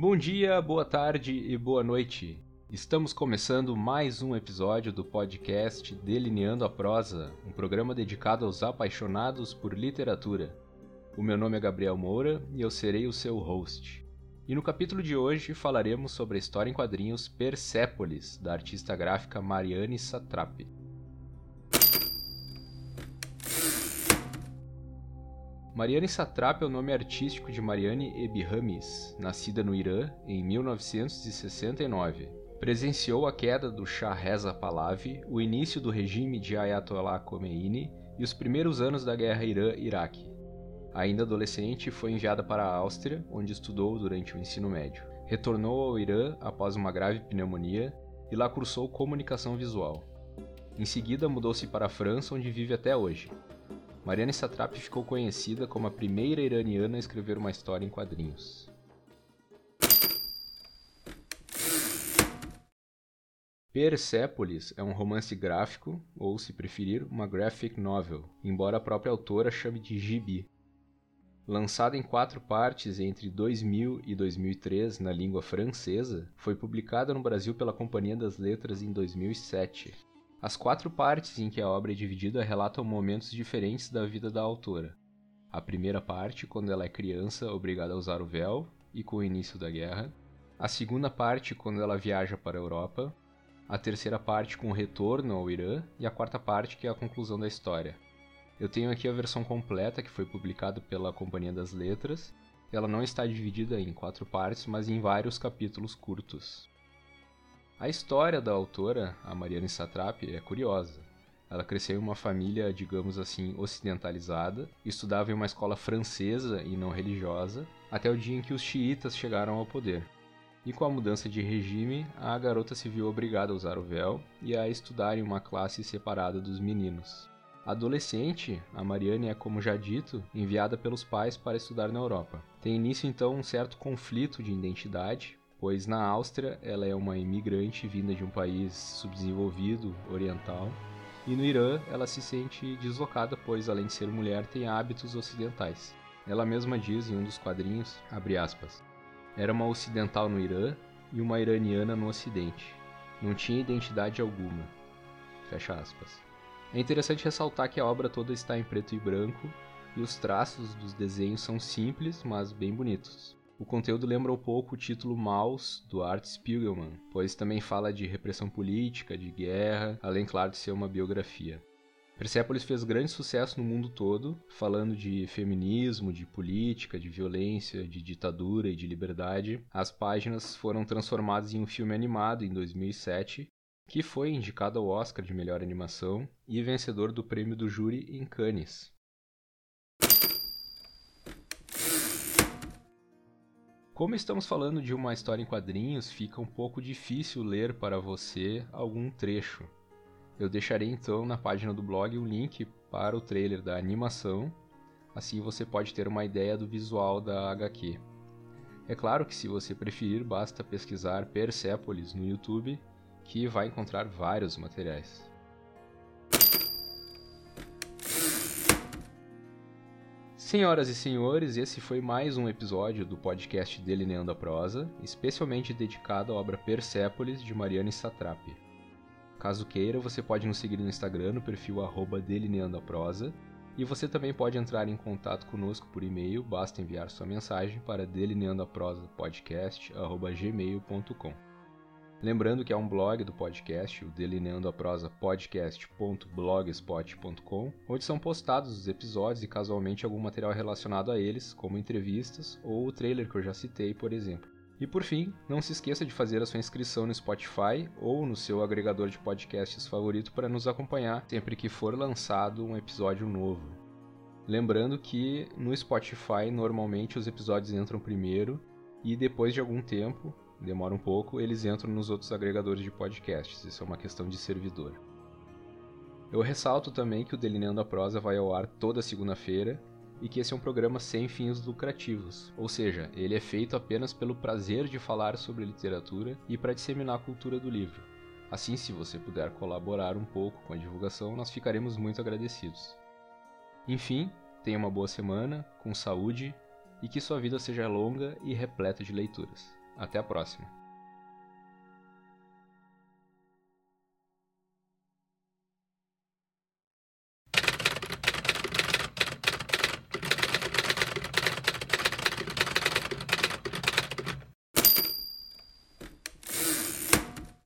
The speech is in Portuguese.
Bom dia, boa tarde e boa noite. Estamos começando mais um episódio do podcast Delineando a Prosa, um programa dedicado aos apaixonados por literatura. O meu nome é Gabriel Moura e eu serei o seu host. E no capítulo de hoje falaremos sobre a história em quadrinhos Persépolis, da artista gráfica Mariane Satrapi. Mariane Satrap é o nome artístico de Mariane Ebiramis, nascida no Irã em 1969. Presenciou a queda do Shah Reza Pahlavi, o início do regime de Ayatollah Khomeini e os primeiros anos da guerra Irã-Iraque. Ainda adolescente, foi enviada para a Áustria, onde estudou durante o ensino médio. Retornou ao Irã após uma grave pneumonia e lá cursou comunicação visual. Em seguida, mudou-se para a França, onde vive até hoje. Mariana Satrap ficou conhecida como a primeira iraniana a escrever uma história em quadrinhos. Persepolis é um romance gráfico, ou, se preferir, uma graphic novel, embora a própria autora chame de gibi. Lançada em quatro partes entre 2000 e 2003 na língua francesa, foi publicada no Brasil pela Companhia das Letras em 2007. As quatro partes em que a obra é dividida relatam momentos diferentes da vida da autora. A primeira parte, quando ela é criança, obrigada a usar o véu, e com o início da guerra. A segunda parte, quando ela viaja para a Europa. A terceira parte, com o retorno ao Irã. E a quarta parte, que é a conclusão da história. Eu tenho aqui a versão completa, que foi publicada pela Companhia das Letras. Ela não está dividida em quatro partes, mas em vários capítulos curtos. A história da autora, a Mariana Satrap, é curiosa. Ela cresceu em uma família, digamos assim, ocidentalizada, estudava em uma escola francesa e não religiosa, até o dia em que os xiitas chegaram ao poder. E com a mudança de regime, a garota se viu obrigada a usar o véu e a estudar em uma classe separada dos meninos. Adolescente, a Mariane é, como já dito, enviada pelos pais para estudar na Europa. Tem início então um certo conflito de identidade, pois na Áustria ela é uma imigrante vinda de um país subdesenvolvido, oriental, e no Irã ela se sente deslocada, pois além de ser mulher tem hábitos ocidentais. Ela mesma diz em um dos quadrinhos, aspas, era uma ocidental no Irã e uma iraniana no ocidente. Não tinha identidade alguma. Fecha aspas. É interessante ressaltar que a obra toda está em preto e branco e os traços dos desenhos são simples, mas bem bonitos. O conteúdo lembra um pouco o título Maus, do Art Spiegelman, pois também fala de repressão política, de guerra, além, claro, de ser uma biografia. Persepolis fez grande sucesso no mundo todo, falando de feminismo, de política, de violência, de ditadura e de liberdade. As páginas foram transformadas em um filme animado em 2007, que foi indicado ao Oscar de melhor animação e vencedor do prêmio do júri em Cannes. Como estamos falando de uma história em quadrinhos, fica um pouco difícil ler para você algum trecho. Eu deixarei então na página do blog um link para o trailer da animação, assim você pode ter uma ideia do visual da HQ. É claro que se você preferir, basta pesquisar Persepolis no YouTube, que vai encontrar vários materiais. Senhoras e senhores, esse foi mais um episódio do podcast Delineando a Prosa, especialmente dedicado à obra Persépolis de Mariane Satrapi. Caso queira, você pode nos seguir no Instagram no perfil arroba Prosa, e você também pode entrar em contato conosco por e-mail, basta enviar sua mensagem para delineandoaprosapodcast.gmail.com. Lembrando que há um blog do podcast, o Delineando a Prosa podcast.blogspot.com, onde são postados os episódios e casualmente algum material relacionado a eles, como entrevistas ou o trailer que eu já citei, por exemplo. E por fim, não se esqueça de fazer a sua inscrição no Spotify ou no seu agregador de podcasts favorito para nos acompanhar sempre que for lançado um episódio novo. Lembrando que no Spotify normalmente os episódios entram primeiro e depois de algum tempo demora um pouco, eles entram nos outros agregadores de podcasts. Isso é uma questão de servidor. Eu ressalto também que o Delineando a Prosa vai ao ar toda segunda-feira e que esse é um programa sem fins lucrativos, ou seja, ele é feito apenas pelo prazer de falar sobre literatura e para disseminar a cultura do livro. Assim, se você puder colaborar um pouco com a divulgação, nós ficaremos muito agradecidos. Enfim, tenha uma boa semana, com saúde e que sua vida seja longa e repleta de leituras. Até a próxima.